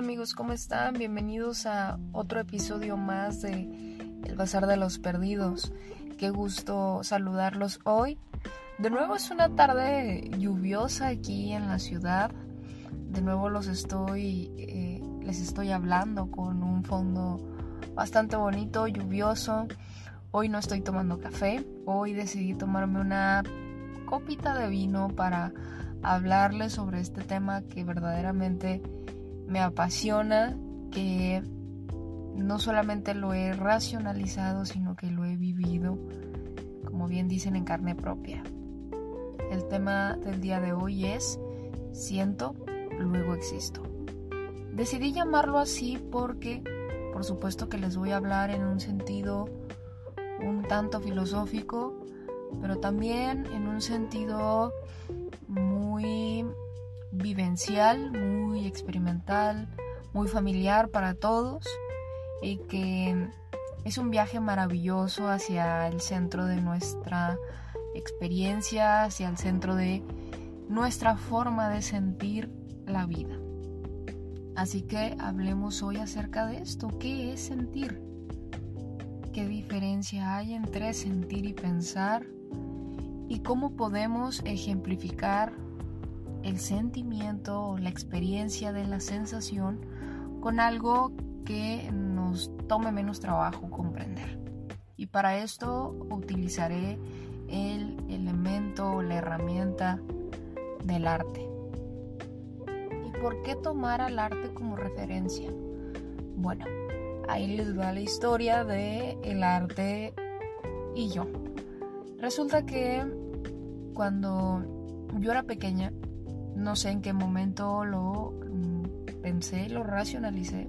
amigos? ¿Cómo están? Bienvenidos a otro episodio más de El Bazar de los Perdidos. Qué gusto saludarlos hoy. De nuevo es una tarde lluviosa aquí en la ciudad. De nuevo los estoy, eh, les estoy hablando con un fondo bastante bonito, lluvioso. Hoy no estoy tomando café. Hoy decidí tomarme una copita de vino para hablarles sobre este tema que verdaderamente me apasiona, que no solamente lo he racionalizado, sino que lo he vivido, como bien dicen, en carne propia. El tema del día de hoy es siento, luego existo. Decidí llamarlo así porque, por supuesto que les voy a hablar en un sentido un tanto filosófico, pero también en un sentido muy vivencial, muy experimental, muy familiar para todos y que es un viaje maravilloso hacia el centro de nuestra experiencia, hacia el centro de nuestra forma de sentir la vida. Así que hablemos hoy acerca de esto. ¿Qué es sentir? ¿Qué diferencia hay entre sentir y pensar? ¿Y cómo podemos ejemplificar el sentimiento o la experiencia de la sensación con algo que nos tome menos trabajo comprender. Y para esto utilizaré el elemento o la herramienta del arte. ¿Y por qué tomar al arte como referencia? Bueno, ahí les va la historia de el arte y yo. Resulta que cuando yo era pequeña, no sé en qué momento lo mm, pensé, lo racionalicé,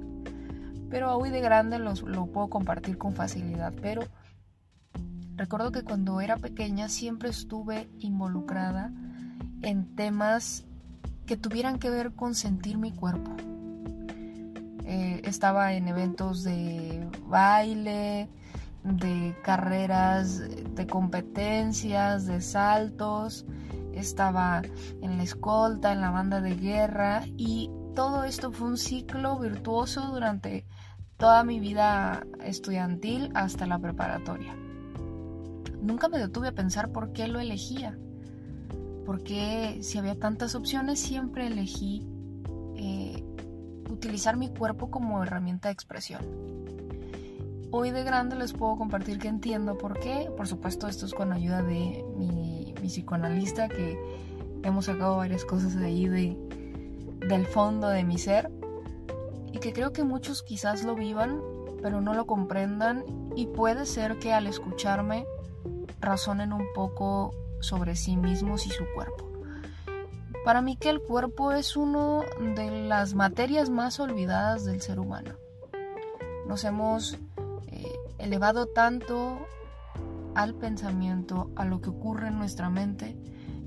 pero hoy de grande lo puedo compartir con facilidad. Pero recuerdo que cuando era pequeña siempre estuve involucrada en temas que tuvieran que ver con sentir mi cuerpo. Eh, estaba en eventos de baile, de carreras, de competencias, de saltos estaba en la escolta, en la banda de guerra y todo esto fue un ciclo virtuoso durante toda mi vida estudiantil hasta la preparatoria. Nunca me detuve a pensar por qué lo elegía, porque si había tantas opciones siempre elegí eh, utilizar mi cuerpo como herramienta de expresión. Hoy de grande les puedo compartir que entiendo por qué. Por supuesto, esto es con ayuda de mi, psicoanalista, que hemos sacado varias cosas de ahí de, del fondo de mi ser. Y que creo que muchos quizás lo vivan, pero no lo comprendan. Y puede ser que al escucharme razonen un poco sobre sí mismos y su cuerpo. Para mí que el cuerpo es una de las materias más olvidadas del ser humano. Nos hemos elevado tanto al pensamiento, a lo que ocurre en nuestra mente,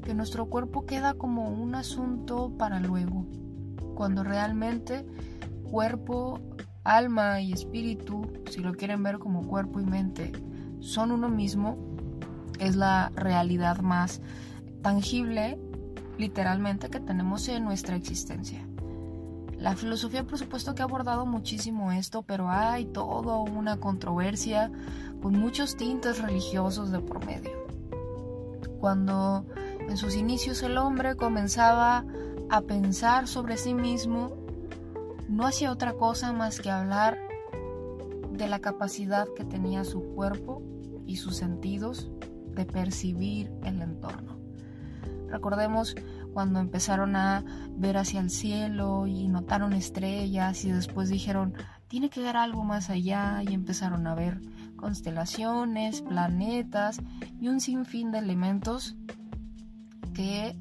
que nuestro cuerpo queda como un asunto para luego, cuando realmente cuerpo, alma y espíritu, si lo quieren ver como cuerpo y mente, son uno mismo, es la realidad más tangible, literalmente, que tenemos en nuestra existencia. La filosofía, por supuesto, que ha abordado muchísimo esto, pero hay toda una controversia con muchos tintes religiosos de por medio. Cuando en sus inicios el hombre comenzaba a pensar sobre sí mismo, no hacía otra cosa más que hablar de la capacidad que tenía su cuerpo y sus sentidos de percibir el entorno. Recordemos cuando empezaron a ver hacia el cielo y notaron estrellas y después dijeron, tiene que haber algo más allá y empezaron a ver constelaciones, planetas y un sinfín de elementos que eh,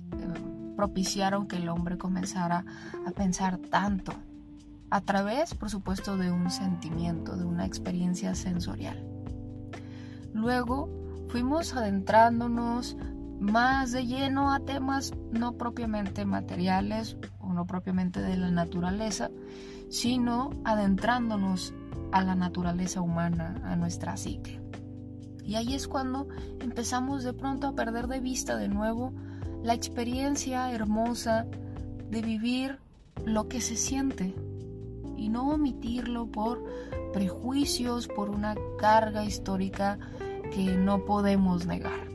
propiciaron que el hombre comenzara a pensar tanto a través, por supuesto, de un sentimiento, de una experiencia sensorial. Luego fuimos adentrándonos más de lleno a temas no propiamente materiales o no propiamente de la naturaleza, sino adentrándonos a la naturaleza humana, a nuestra psique. Y ahí es cuando empezamos de pronto a perder de vista de nuevo la experiencia hermosa de vivir lo que se siente, y no omitirlo por prejuicios, por una carga histórica que no podemos negar.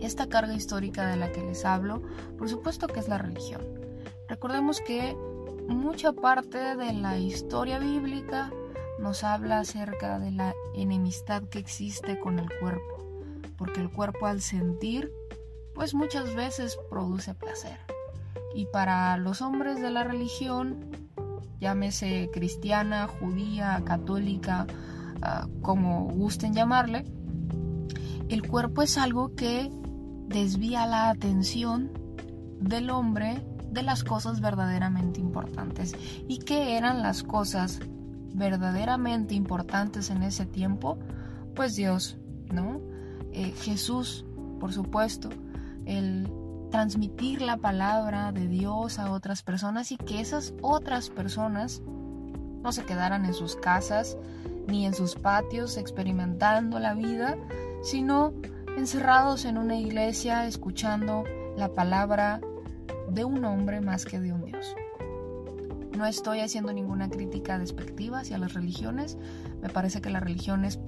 Esta carga histórica de la que les hablo, por supuesto que es la religión. Recordemos que mucha parte de la historia bíblica nos habla acerca de la enemistad que existe con el cuerpo, porque el cuerpo al sentir, pues muchas veces produce placer. Y para los hombres de la religión, llámese cristiana, judía, católica, ah, como gusten llamarle, el cuerpo es algo que desvía la atención del hombre de las cosas verdaderamente importantes. ¿Y qué eran las cosas verdaderamente importantes en ese tiempo? Pues Dios, ¿no? Eh, Jesús, por supuesto, el transmitir la palabra de Dios a otras personas y que esas otras personas no se quedaran en sus casas ni en sus patios experimentando la vida, sino encerrados en una iglesia escuchando la palabra de un hombre más que de un Dios. No estoy haciendo ninguna crítica despectiva hacia las religiones. Me parece que la religión es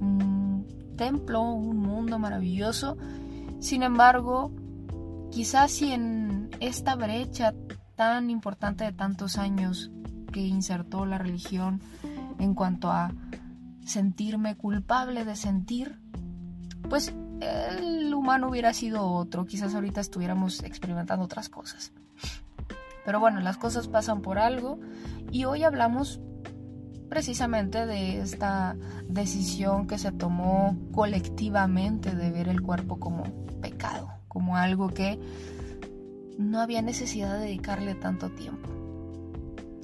un templo, un mundo maravilloso. Sin embargo, quizás si en esta brecha tan importante de tantos años que insertó la religión en cuanto a sentirme culpable de sentir, pues el humano hubiera sido otro, quizás ahorita estuviéramos experimentando otras cosas. Pero bueno, las cosas pasan por algo y hoy hablamos precisamente de esta decisión que se tomó colectivamente de ver el cuerpo como pecado, como algo que no había necesidad de dedicarle tanto tiempo.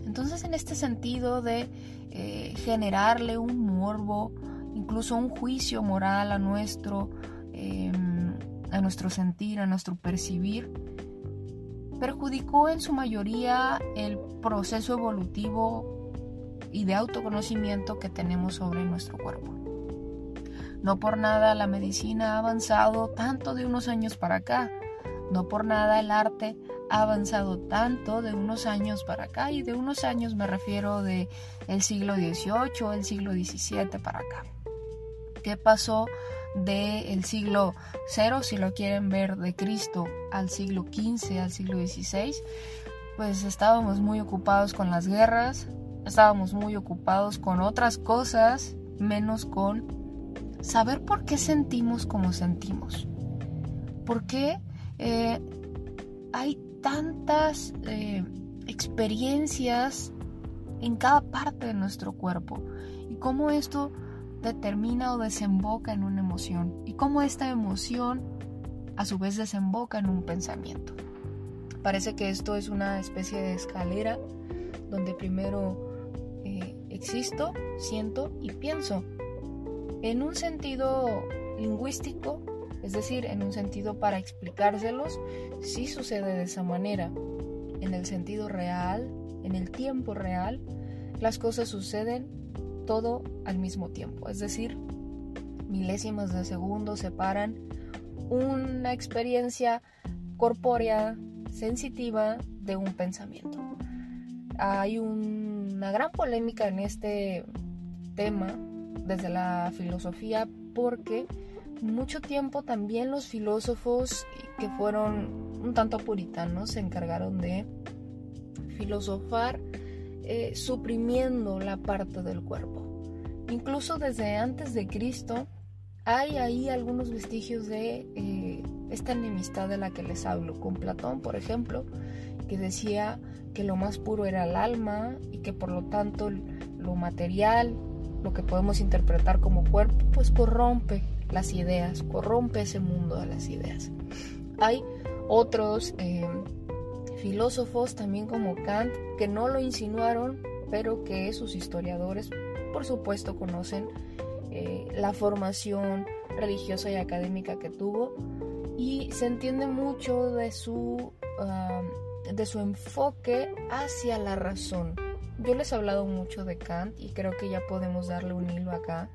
Entonces en este sentido de eh, generarle un morbo, incluso un juicio moral a nuestro Em, a nuestro sentir, a nuestro percibir, perjudicó en su mayoría el proceso evolutivo y de autoconocimiento que tenemos sobre nuestro cuerpo. No por nada la medicina ha avanzado tanto de unos años para acá, no por nada el arte ha avanzado tanto de unos años para acá y de unos años me refiero de el siglo XVIII, el siglo XVII para acá. ¿Qué pasó del siglo cero, si lo quieren ver de Cristo al siglo XV, al siglo XVI, pues estábamos muy ocupados con las guerras, estábamos muy ocupados con otras cosas, menos con saber por qué sentimos como sentimos. ¿Por qué eh, hay tantas eh, experiencias en cada parte de nuestro cuerpo? Y cómo esto determina o desemboca en una emoción y cómo esta emoción a su vez desemboca en un pensamiento. Parece que esto es una especie de escalera donde primero eh, existo, siento y pienso. En un sentido lingüístico, es decir, en un sentido para explicárselos, sí sucede de esa manera. En el sentido real, en el tiempo real, las cosas suceden todo al mismo tiempo, es decir, milésimas de segundo separan una experiencia corpórea, sensitiva, de un pensamiento. Hay una gran polémica en este tema desde la filosofía porque mucho tiempo también los filósofos que fueron un tanto puritanos se encargaron de filosofar eh, suprimiendo la parte del cuerpo. Incluso desde antes de Cristo hay ahí algunos vestigios de eh, esta enemistad de la que les hablo. Con Platón, por ejemplo, que decía que lo más puro era el alma y que por lo tanto lo material, lo que podemos interpretar como cuerpo, pues corrompe las ideas, corrompe ese mundo de las ideas. Hay otros eh, filósofos también como Kant que no lo insinuaron, pero que sus historiadores por supuesto conocen eh, la formación religiosa y académica que tuvo y se entiende mucho de su, de su enfoque hacia la razón. Yo les he hablado mucho de Kant y creo que ya podemos darle un hilo acá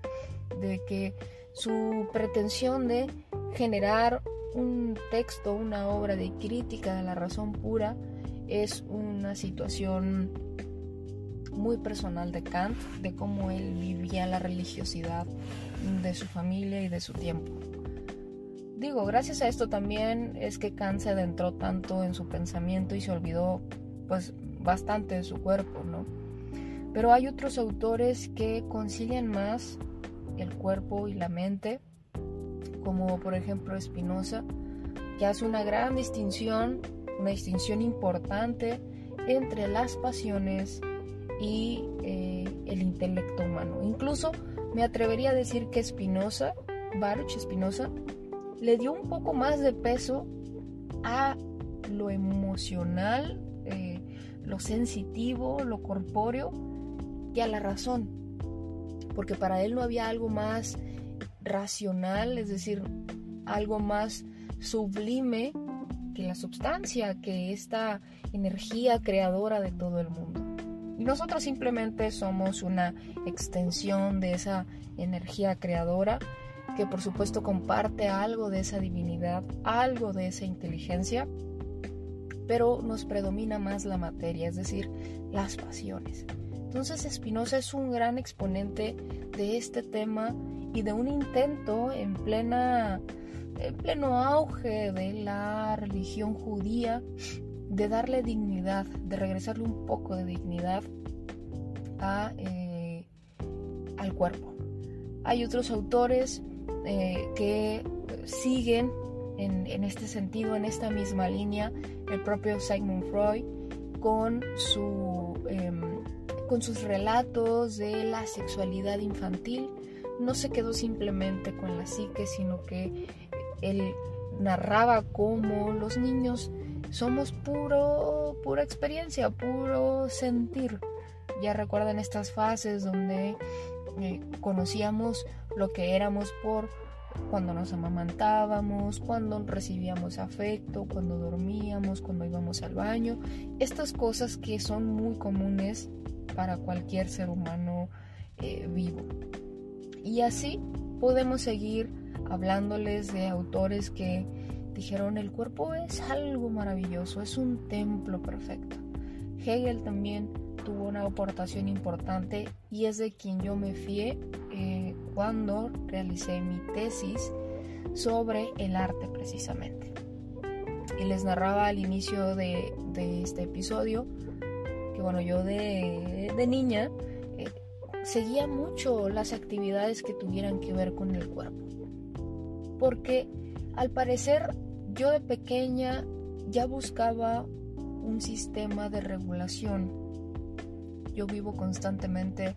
de que su pretensión de generar un texto, una obra de crítica de la razón pura es una situación muy personal de Kant, de cómo él vivía la religiosidad de su familia y de su tiempo. Digo, gracias a esto también es que Kant se adentró tanto en su pensamiento y se olvidó pues bastante de su cuerpo, ¿no? Pero hay otros autores que concilian más el cuerpo y la mente, como por ejemplo Spinoza, que hace una gran distinción, una distinción importante entre las pasiones y eh, el intelecto humano. Incluso me atrevería a decir que Spinoza, Baruch Spinoza, le dio un poco más de peso a lo emocional, eh, lo sensitivo, lo corpóreo, que a la razón. Porque para él no había algo más racional, es decir, algo más sublime que la sustancia, que esta energía creadora de todo el mundo. Y nosotros simplemente somos una extensión de esa energía creadora que por supuesto comparte algo de esa divinidad, algo de esa inteligencia, pero nos predomina más la materia, es decir, las pasiones. Entonces Spinoza es un gran exponente de este tema y de un intento en plena en pleno auge de la religión judía de darle dignidad, de regresarle un poco de dignidad a, eh, al cuerpo. Hay otros autores eh, que siguen en, este sentido, en esta misma línea, el propio Sigmund Freud con, su, em, con sus relatos de la sexualidad infantil. No se quedó simplemente con la psique, sino que él narraba cómo los niños somos puro, pura experiencia, puro sentir. Ya recuerdan estas fases donde eh, conocíamos lo que éramos por cuando nos amamantábamos, cuando recibíamos afecto, cuando dormíamos, cuando íbamos al baño. Estas cosas que son muy comunes para cualquier ser humano eh, vivo. Y así podemos seguir hablándoles de autores que dijeron el cuerpo es algo maravilloso, es un templo perfecto. Hegel también tuvo una aportación importante y es de quien yo me fié eh, cuando realicé mi tesis sobre el arte precisamente. Y les narraba al inicio de, este episodio que bueno, yo de, niña eh, seguía mucho las actividades que tuvieran que ver con el cuerpo porque al parecer yo de pequeña ya buscaba un sistema de regulación. Yo vivo constantemente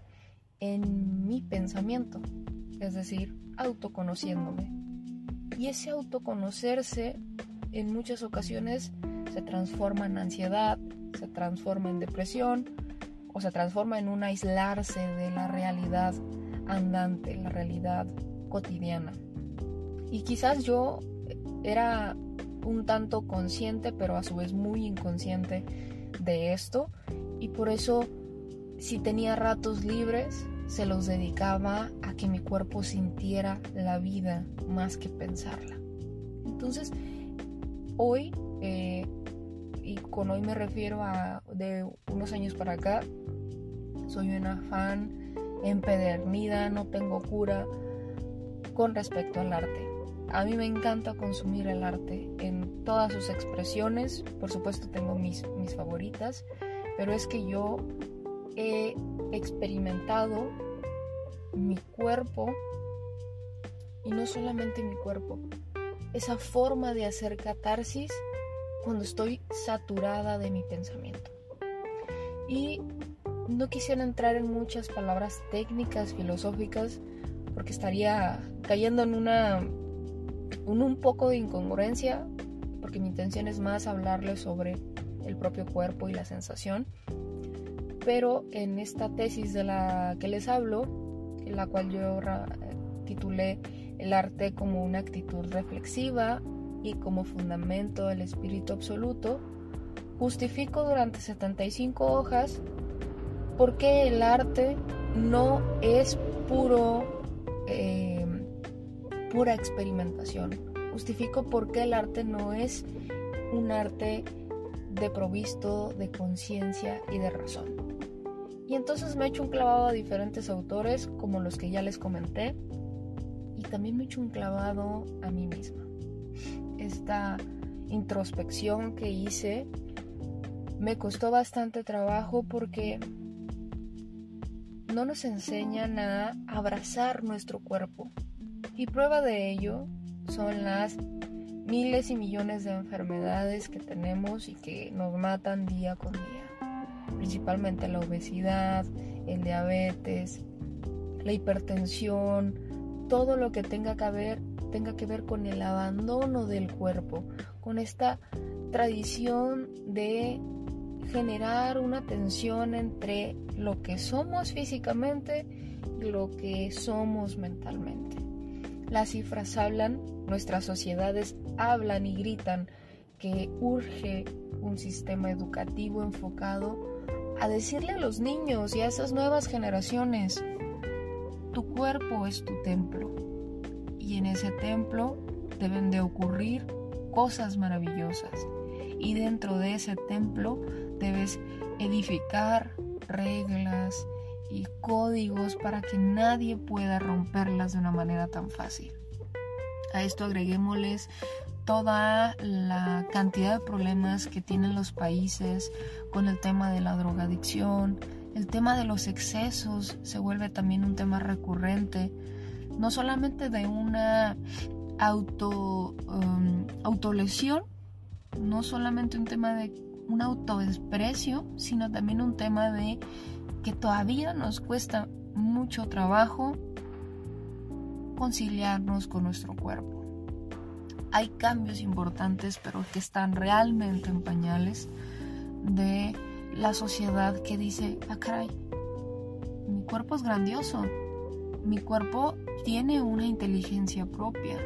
en mi pensamiento, es decir, autoconociéndome. Y ese autoconocerse en muchas ocasiones se transforma en ansiedad, se transforma en depresión o se transforma en un aislarse de la realidad andante, la realidad cotidiana. Y quizás yo era un tanto consciente, pero a su vez muy inconsciente de esto. Y por eso, si tenía ratos libres, se los dedicaba a que mi cuerpo sintiera la vida más que pensarla. Entonces, hoy, eh, y con hoy me refiero a de unos años para acá, soy una fan empedernida, no tengo cura con respecto al arte. A mí me encanta consumir el arte en todas sus expresiones. Por supuesto tengo mis, mis favoritas, pero es que yo he experimentado mi cuerpo y no solamente mi cuerpo, esa forma de hacer catarsis cuando estoy saturada de mi pensamiento. Y no quisiera entrar en muchas palabras técnicas, filosóficas, porque estaría cayendo en una un, poco de incongruencia, porque mi intención es más hablarles sobre el propio cuerpo y la sensación. Pero en esta tesis de la que les hablo, en la cual yo titulé El arte como una actitud reflexiva y como fundamento del espíritu absoluto, justifico durante 75 hojas por qué el arte no es puro eh, pura experimentación. Justifico por qué el arte no es un arte de provisto de conciencia y de razón. Y entonces me he hecho un clavado a diferentes autores, como los que ya les comenté, y también me he hecho un clavado a mí misma. Esta introspección que hice me costó bastante trabajo porque no nos enseñan a abrazar nuestro cuerpo. Y prueba de ello son las miles y millones de enfermedades que tenemos y que nos matan día con día. Principalmente la obesidad, el diabetes, la hipertensión, todo lo que tenga que ver, tenga que ver con el abandono del cuerpo, con esta tradición de generar una tensión entre lo que somos físicamente y lo que somos mentalmente. Las cifras hablan, nuestras sociedades hablan y gritan que urge un sistema educativo enfocado a decirle a los niños y a esas nuevas generaciones, tu cuerpo es tu templo y en ese templo deben de ocurrir cosas maravillosas y dentro de ese templo debes edificar reglas y códigos para que nadie pueda romperlas de una manera tan fácil. A esto agreguémosles toda la cantidad de problemas que tienen los países con el tema de la drogadicción, el tema de los excesos se vuelve también un tema recurrente, no solamente de una auto, um, autolesión, no solamente un tema de un autodesprecio, sino también un tema de que todavía nos cuesta mucho trabajo conciliarnos con nuestro cuerpo. Hay cambios importantes, pero que están realmente en pañales de la sociedad que dice, ah, caray, mi cuerpo es grandioso, mi cuerpo tiene una inteligencia propia,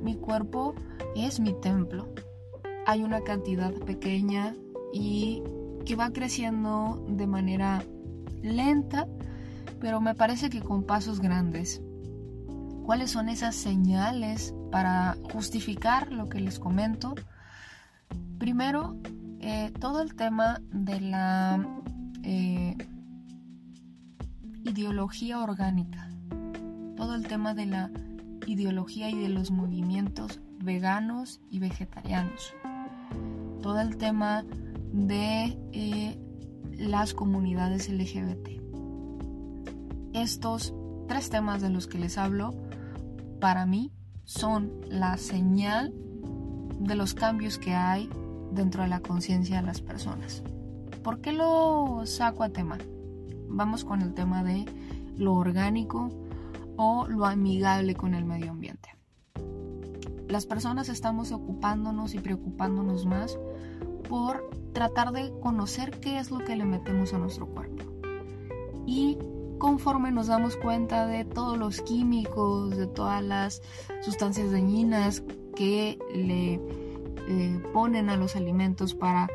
mi cuerpo es mi templo. Hay una cantidad pequeña y que va creciendo de manera lenta, pero me parece que con pasos grandes. ¿Cuáles son esas señales para justificar lo que les comento? Primero, eh, todo el tema de la eh, ideología orgánica, todo el tema de la ideología y de los movimientos veganos y vegetarianos, todo el tema de eh, las comunidades LGBT. Estos tres temas de los que les hablo, para mí, son la señal de los cambios que hay dentro de la conciencia de las personas. ¿Por qué lo saco a tema? Vamos con el tema de lo orgánico o lo amigable con el medio ambiente. Las personas estamos ocupándonos y preocupándonos más por tratar de conocer qué es lo que le metemos a nuestro cuerpo. Y conforme nos damos cuenta de todos los químicos, de todas las sustancias dañinas que le eh, ponen a los alimentos para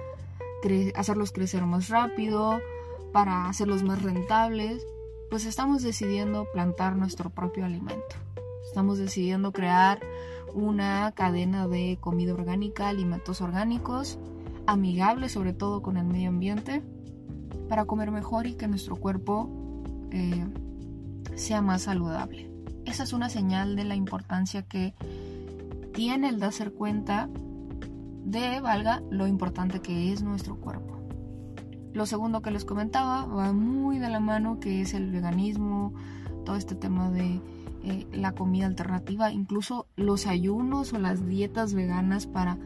hacerlos crecer más rápido, para hacerlos más rentables, pues estamos decidiendo plantar nuestro propio alimento. Estamos decidiendo crear una cadena de comida orgánica, alimentos orgánicos, amigable sobre todo con el medio ambiente para comer mejor y que nuestro cuerpo eh, sea más saludable. Esa es una señal de la importancia que tiene el darse cuenta de, valga, lo importante que es nuestro cuerpo. Lo segundo que les comentaba va muy de la mano, que es el veganismo, todo este tema de eh, la comida alternativa, incluso los ayunos o las dietas veganas para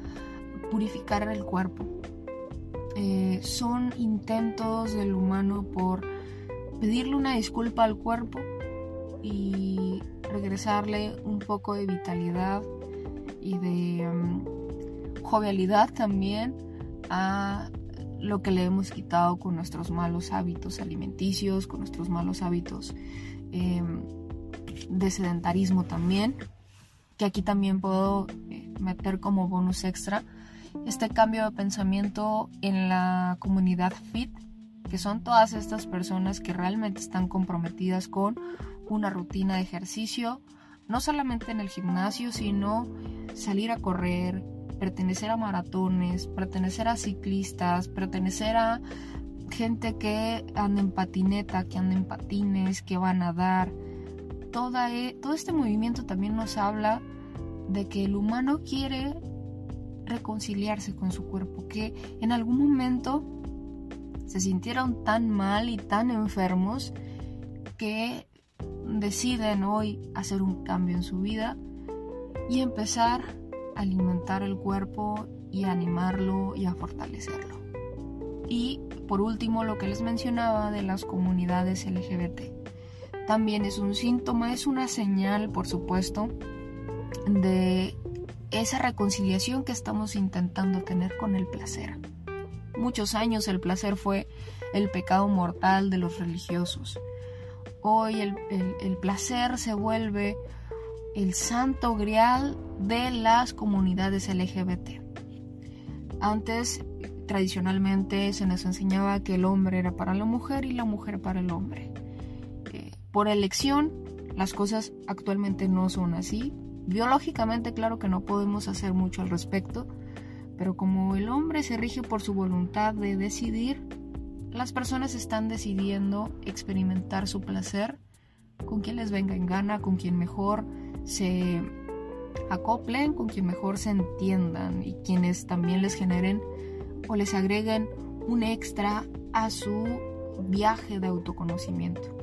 purificar el cuerpo. Eh, son intentos del humano por pedirle una disculpa al cuerpo y regresarle un poco de vitalidad y de mm, jovialidad también a lo que le hemos quitado con nuestros malos hábitos alimenticios, con nuestros malos hábitos em, de sedentarismo también, que aquí también puedo eh, meter como bonus extra este cambio de pensamiento en la comunidad FIT, que son todas estas personas que realmente están comprometidas con una rutina de ejercicio, no solamente en el gimnasio, sino salir a correr, pertenecer a maratones, pertenecer a ciclistas, pertenecer a gente que anda en patineta, que anda en patines, que va a nadar. Toda, e, todo este movimiento también nos habla de que el humano quiere reconciliarse con su cuerpo, que en algún momento se sintieron tan mal y tan enfermos que deciden hoy hacer un cambio en su vida y empezar alimentar el cuerpo y animarlo y a fortalecerlo. Y por último, lo que les mencionaba de las comunidades LGBT. También es un síntoma, es una señal, por supuesto, de esa reconciliación que estamos intentando tener con el placer. Muchos años el placer fue el pecado mortal de los religiosos. Hoy el, placer se vuelve el santo grial de las comunidades LGBT. Antes, tradicionalmente, se nos enseñaba que el hombre era para la mujer y la mujer para el hombre. Eh, por elección, las cosas actualmente no son así. Biológicamente, claro que no podemos hacer mucho al respecto, pero como el hombre se rige por su voluntad de decidir, las personas están decidiendo experimentar su placer con quien les venga en gana, con quien mejor se acoplen, con quien mejor se entiendan y quienes también les generen o les agreguen un extra a su viaje de autoconocimiento.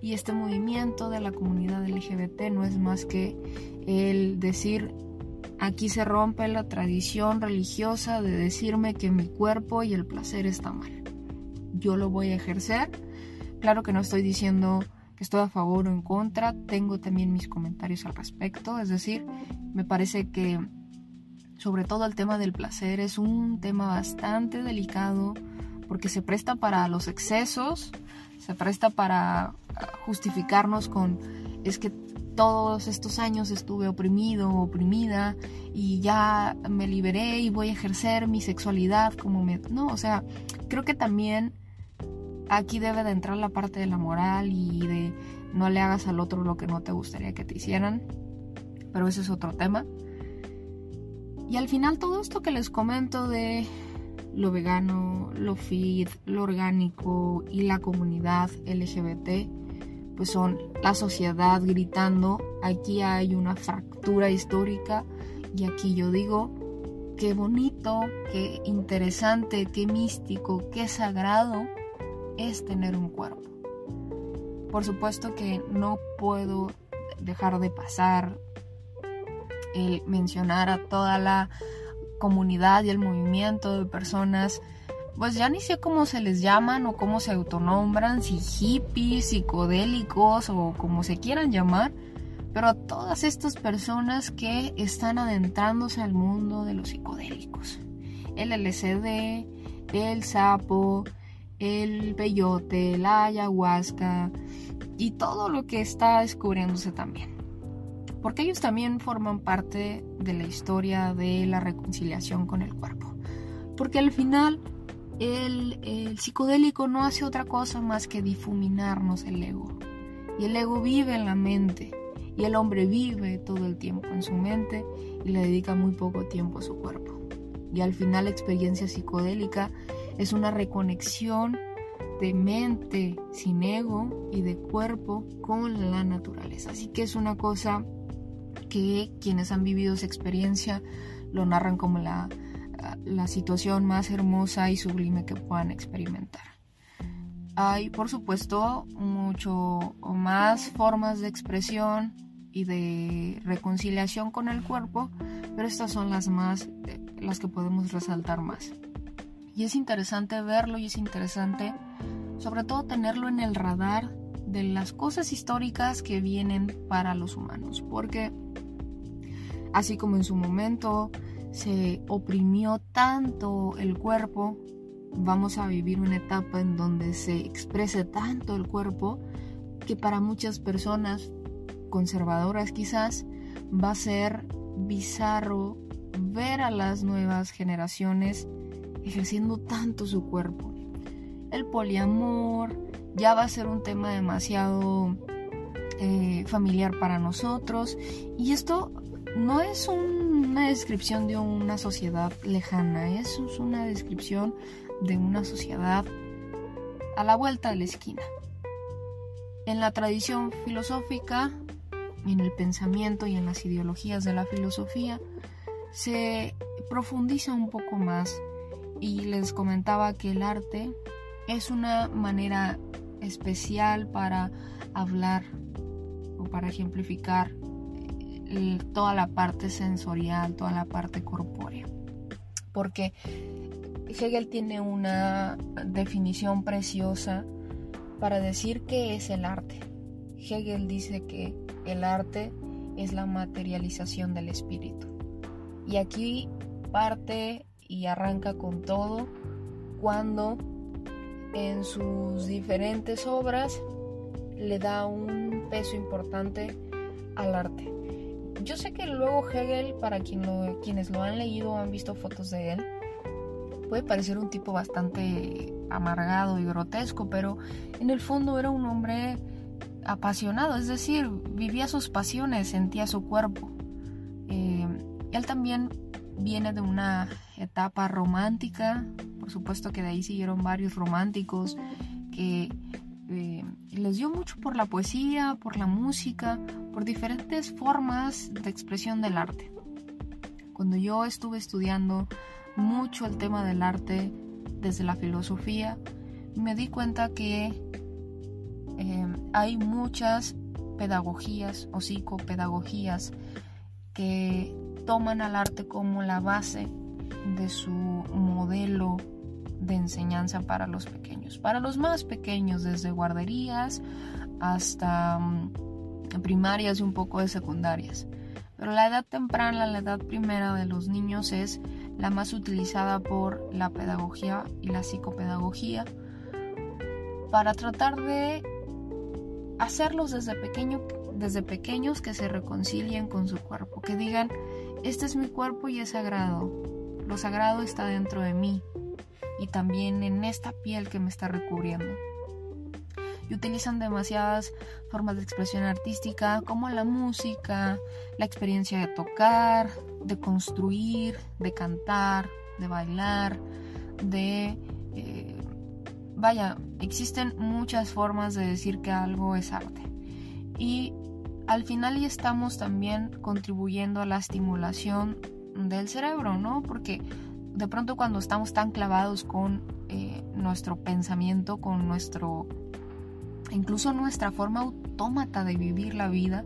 Y este movimiento de la comunidad LGBT no es más que el decir, aquí se rompe la tradición religiosa de decirme que mi cuerpo y el placer está mal. Yo lo voy a ejercer. Claro que no estoy diciendo que estoy a favor o en contra, tengo también mis comentarios al respecto, es decir, me parece que sobre todo el tema del placer es un tema bastante delicado porque se presta para los excesos, se presta para justificarnos con es que todos estos años estuve oprimido oprimida y ya me liberé y voy a ejercer mi sexualidad como me... No, o sea, creo que también aquí debe de entrar la parte de la moral y de no le hagas al otro lo que no te gustaría que te hicieran. Pero ese es otro tema. Y al final todo esto que les comento de lo vegano, lo fit, lo orgánico y la comunidad LGBT, pues son la sociedad gritando, aquí hay una fractura histórica y aquí yo digo, qué bonito, qué interesante, qué místico, qué sagrado es tener un cuerpo. Por supuesto que no puedo dejar de pasar el mencionar a toda la comunidad y el movimiento de personas, pues ya ni sé cómo se les llaman o cómo se autonombran, si hippies, psicodélicos o como se quieran llamar, pero a todas estas personas que están adentrándose al mundo de los psicodélicos. El LCD, el sapo, el peyote, la ayahuasca y todo lo que está descubriéndose también. Porque ellos también forman parte de la historia de la reconciliación con el cuerpo. Porque al final el, el psicodélico no hace otra cosa más que difuminarnos el ego. Y el ego vive en la mente. Y el hombre vive todo el tiempo en su mente y le dedica muy poco tiempo a su cuerpo. Y al final la experiencia psicodélica es una reconexión de mente sin ego y de cuerpo con la naturaleza. Así que es una cosa que quienes han vivido esa experiencia lo narran como la, la situación más hermosa y sublime que puedan experimentar. Hay, por supuesto, mucho más formas de expresión y de reconciliación con el cuerpo, pero estas son las más, las que podemos resaltar más. Y es interesante verlo y es interesante sobre todo tenerlo en el radar de las cosas históricas que vienen para los humanos. Porque así como en su momento se oprimió tanto el cuerpo, vamos a vivir una etapa en donde se exprese tanto el cuerpo que para muchas personas conservadoras quizás va a ser bizarro ver a las nuevas generaciones ejerciendo tanto su cuerpo. El poliamor ya va a ser un tema demasiado eh, familiar para nosotros y esto no es una descripción de una sociedad lejana, es una descripción de una sociedad a la vuelta de la esquina. En la tradición filosófica, en el pensamiento y en las ideologías de la filosofía, se profundiza un poco más y les comentaba que el arte es una manera especial para hablar o para ejemplificar eh, toda la parte sensorial, toda la parte corpórea. Porque Hegel tiene una definición preciosa para decir qué es el arte. Hegel dice que el arte es la materialización del espíritu. Y aquí parte y arranca con todo cuando en sus diferentes obras le da un peso importante al arte. Yo sé que luego Hegel, para quienes lo han leído o han visto fotos de él, puede parecer un tipo bastante amargado y grotesco, pero en el fondo era un hombre apasionado, es decir, vivía sus pasiones, sentía su cuerpo. Eh, él también viene de una etapa romántica, por supuesto que de ahí siguieron varios románticos que eh, les dio mucho por la poesía, por la música, por diferentes formas de expresión del arte. Cuando yo estuve estudiando mucho el tema del arte desde la filosofía, me di cuenta que eh, hay muchas pedagogías o psicopedagogías que toman al arte como la base de su modelo de enseñanza para los pequeños. Para los más pequeños, desde guarderías hasta mm, primarias y un poco de secundarias. Pero la edad temprana, la edad primera de los niños es la más utilizada por la pedagogía y la psicopedagogía para tratar de hacerlos desde, pequeño, desde pequeños que se reconcilien con su cuerpo, que digan, este es mi cuerpo y es sagrado, lo sagrado está dentro de mí y también en esta piel que me está recubriendo. Y utilizan demasiadas formas de expresión artística como la música, la experiencia de tocar, de construir, de cantar, de bailar, de... Eh, vaya, existen muchas formas de decir que algo es arte. Y al final ya estamos también contribuyendo a la estimulación del cerebro, ¿no? Porque de pronto cuando estamos tan clavados con eh, nuestro pensamiento, con nuestro, incluso nuestra forma autómata de vivir la vida,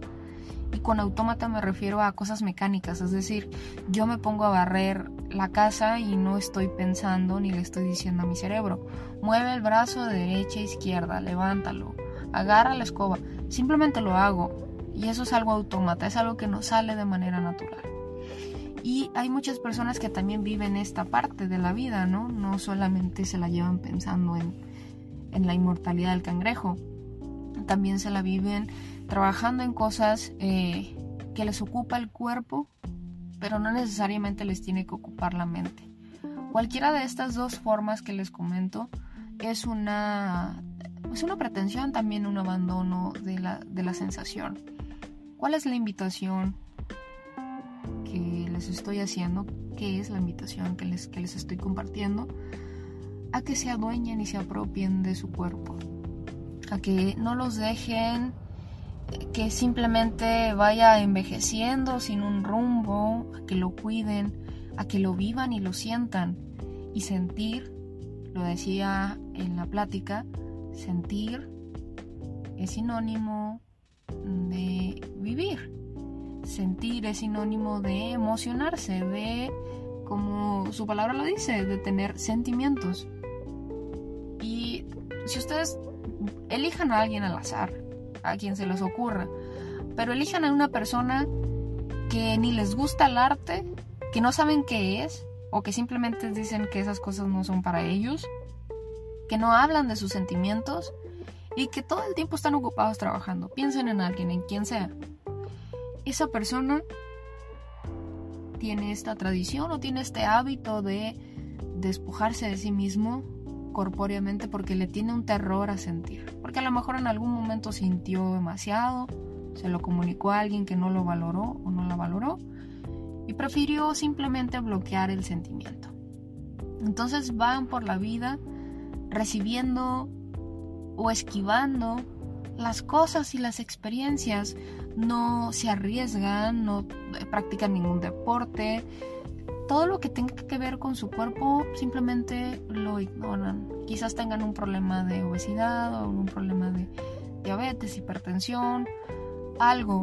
y con autómata me refiero a cosas mecánicas, es decir, yo me pongo a barrer la casa y no estoy pensando ni le estoy diciendo a mi cerebro, mueve el brazo de derecha a izquierda, levántalo, agarra la escoba, simplemente lo hago y eso es algo autómata, es algo que no sale de manera natural. Y hay muchas personas que también viven esta parte de la vida, ¿no? No solamente se la llevan pensando en, en la inmortalidad del cangrejo, también se la viven trabajando en cosas eh, que les ocupa el cuerpo, pero no necesariamente les tiene que ocupar la mente. Cualquiera de estas dos formas que les comento es una, es una pretensión, también un abandono de la, de la sensación. ¿Cuál es la invitación que les estoy haciendo? ¿Qué es la invitación que les, que les estoy compartiendo? A que se adueñen y se apropien de su cuerpo. A que no los dejen que simplemente vaya envejeciendo sin un rumbo, a que lo cuiden, a que lo vivan y lo sientan. Y sentir, lo decía en la plática, sentir es sinónimo vivir. Sentir es sinónimo de emocionarse, de, como su palabra lo dice, de tener sentimientos. Y si ustedes elijan a alguien al azar, a quien se les ocurra, pero elijan a una persona que ni les gusta el arte, que no saben qué es, o que simplemente dicen que esas cosas no son para ellos, que no hablan de sus sentimientos y que todo el tiempo están ocupados trabajando. Piensen en alguien, en quien sea. Esa persona tiene esta tradición o tiene este hábito de despojarse de sí mismo corpóreamente porque le tiene un terror a sentir. Porque a lo mejor en algún momento sintió demasiado, se lo comunicó a alguien que no lo valoró o no la valoró y prefirió simplemente bloquear el sentimiento. Entonces van por la vida recibiendo o esquivando las cosas y las experiencias, no se arriesgan, no practican ningún deporte, todo lo que tenga que ver con su cuerpo simplemente lo ignoran. Quizás tengan un problema de obesidad o un problema de diabetes, hipertensión, algo.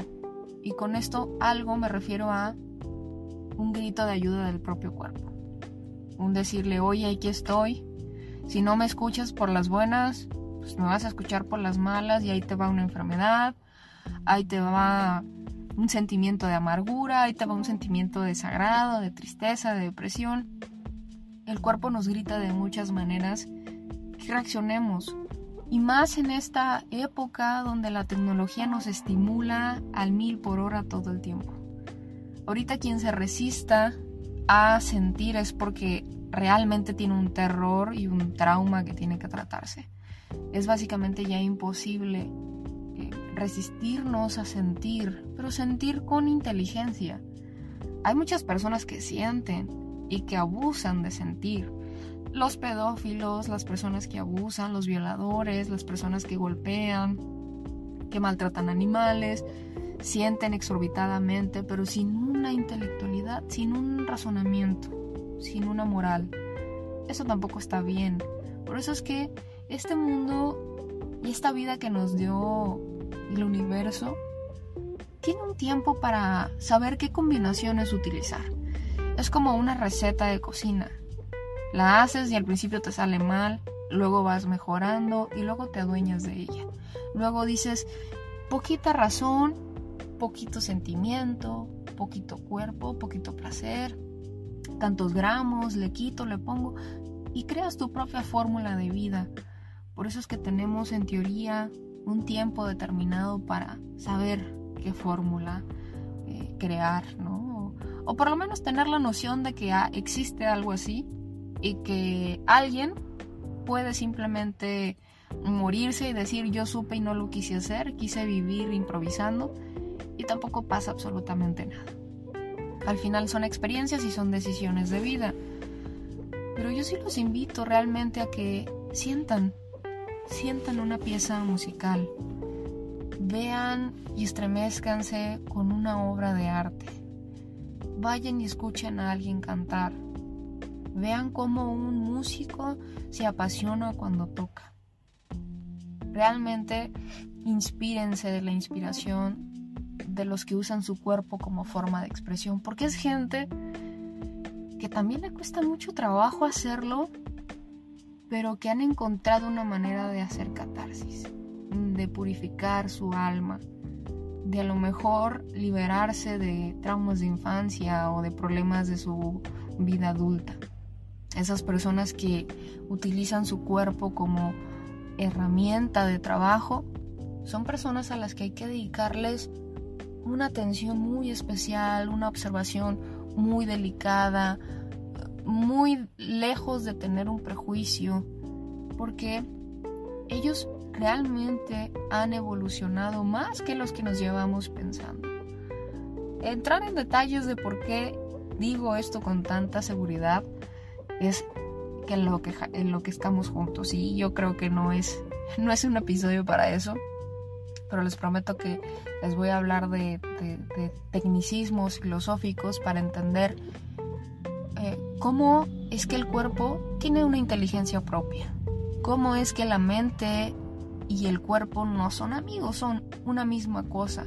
Y con esto algo me refiero a un grito de ayuda del propio cuerpo. Un decirle, oye, aquí estoy. Si no me escuchas por las buenas, pues me vas a escuchar por las malas y ahí te va una enfermedad, ahí te va un sentimiento de amargura, ahí te va un sentimiento de desagrado, de tristeza, de depresión. El cuerpo nos grita de muchas maneras que reaccionemos. Y más en esta época donde la tecnología nos estimula al mil por hora todo el tiempo. Ahorita quien se resista a sentir es porque realmente tiene un terror y un trauma que tiene que tratarse. Es básicamente ya imposible eh, resistirnos a sentir, pero sentir con inteligencia. Hay muchas personas que sienten y que abusan de sentir. Los pedófilos, las personas que abusan, los violadores, las personas que golpean, que maltratan animales, sienten exorbitadamente, pero sin una intelectualidad, sin un razonamiento, sin una moral. Eso tampoco está bien. Por eso es que este mundo y esta vida que nos dio el universo tiene un tiempo para saber qué combinaciones utilizar. Es como una receta de cocina. La haces y al principio te sale mal, luego vas mejorando y luego te adueñas de ella. Luego dices, poquita razón, poquito sentimiento, poquito cuerpo, poquito placer, tantos gramos, le quito, le pongo y creas tu propia fórmula de vida. Por eso es que tenemos en teoría un tiempo determinado para saber qué fórmula eh, crear, ¿no? O, por lo menos tener la noción de que existe algo así y que alguien puede simplemente morirse y decir yo supe y no lo quise hacer, quise vivir improvisando y tampoco pasa absolutamente nada. Al final son experiencias y son decisiones de vida. Pero yo sí los invito realmente a que sientan, sientan una pieza musical, vean y estremezcanse con una obra de arte. Vayan y escuchen a alguien cantar. Vean cómo un músico se apasiona cuando toca. Realmente inspírense de la inspiración de los que usan su cuerpo como forma de expresión, porque es gente que también le cuesta mucho trabajo hacerlo, pero que han encontrado una manera de hacer catarsis, de purificar su alma, de a lo mejor liberarse de traumas de infancia o de problemas de su vida adulta. Esas personas que utilizan su cuerpo como herramienta de trabajo son personas a las que hay que dedicarles una atención muy especial, una observación muy delicada, muy lejos de tener un prejuicio, porque ellos realmente han evolucionado más que los que nos llevamos pensando. Entrar en detalles de por qué digo esto con tanta seguridad es en lo que, en lo que estamos juntos y yo creo que no es, no es un episodio para eso pero les prometo que les voy a hablar de, tecnicismos filosóficos para entender cómo es que el cuerpo tiene una inteligencia propia, cómo es que la mente y el cuerpo no son amigos, son una misma cosa,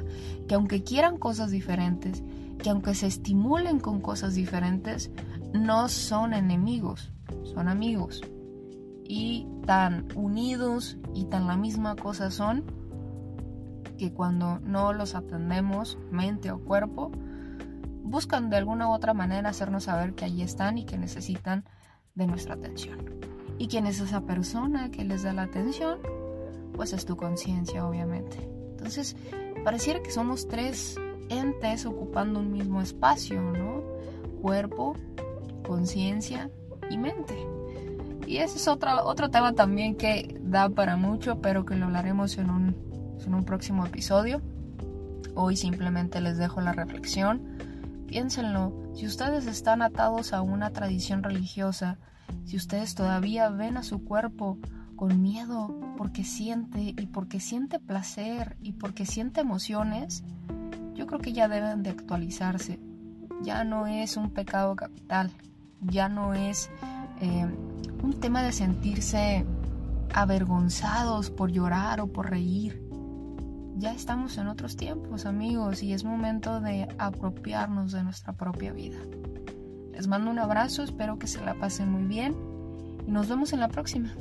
que aunque quieran cosas diferentes, que aunque se estimulen con cosas diferentes, no son enemigos, son amigos. Y tan unidos y tan la misma cosa son que cuando no los atendemos, mente o cuerpo, buscan de alguna u otra manera hacernos saber que allí están y que necesitan de nuestra atención. ¿Y quién es esa persona que les da la atención? Pues es tu conciencia, obviamente. Entonces, pareciera que somos tres entes ocupando un mismo espacio, ¿no? Cuerpo, conciencia y mente. Y ese es otro, otro tema también que da para mucho, pero que lo hablaremos en un en un próximo episodio. Hoy simplemente les dejo la reflexión. Piénsenlo, si ustedes están atados a una tradición religiosa, si ustedes todavía ven a su cuerpo con miedo porque siente y porque siente placer y porque siente emociones, yo creo que ya deben de actualizarse. Ya no es un pecado capital, ya no es eh, un tema de sentirse avergonzados por llorar o por reír. Ya estamos en otros tiempos, amigos, y es momento de apropiarnos de nuestra propia vida. Les mando un abrazo, espero que se la pasen muy bien y nos vemos en la próxima.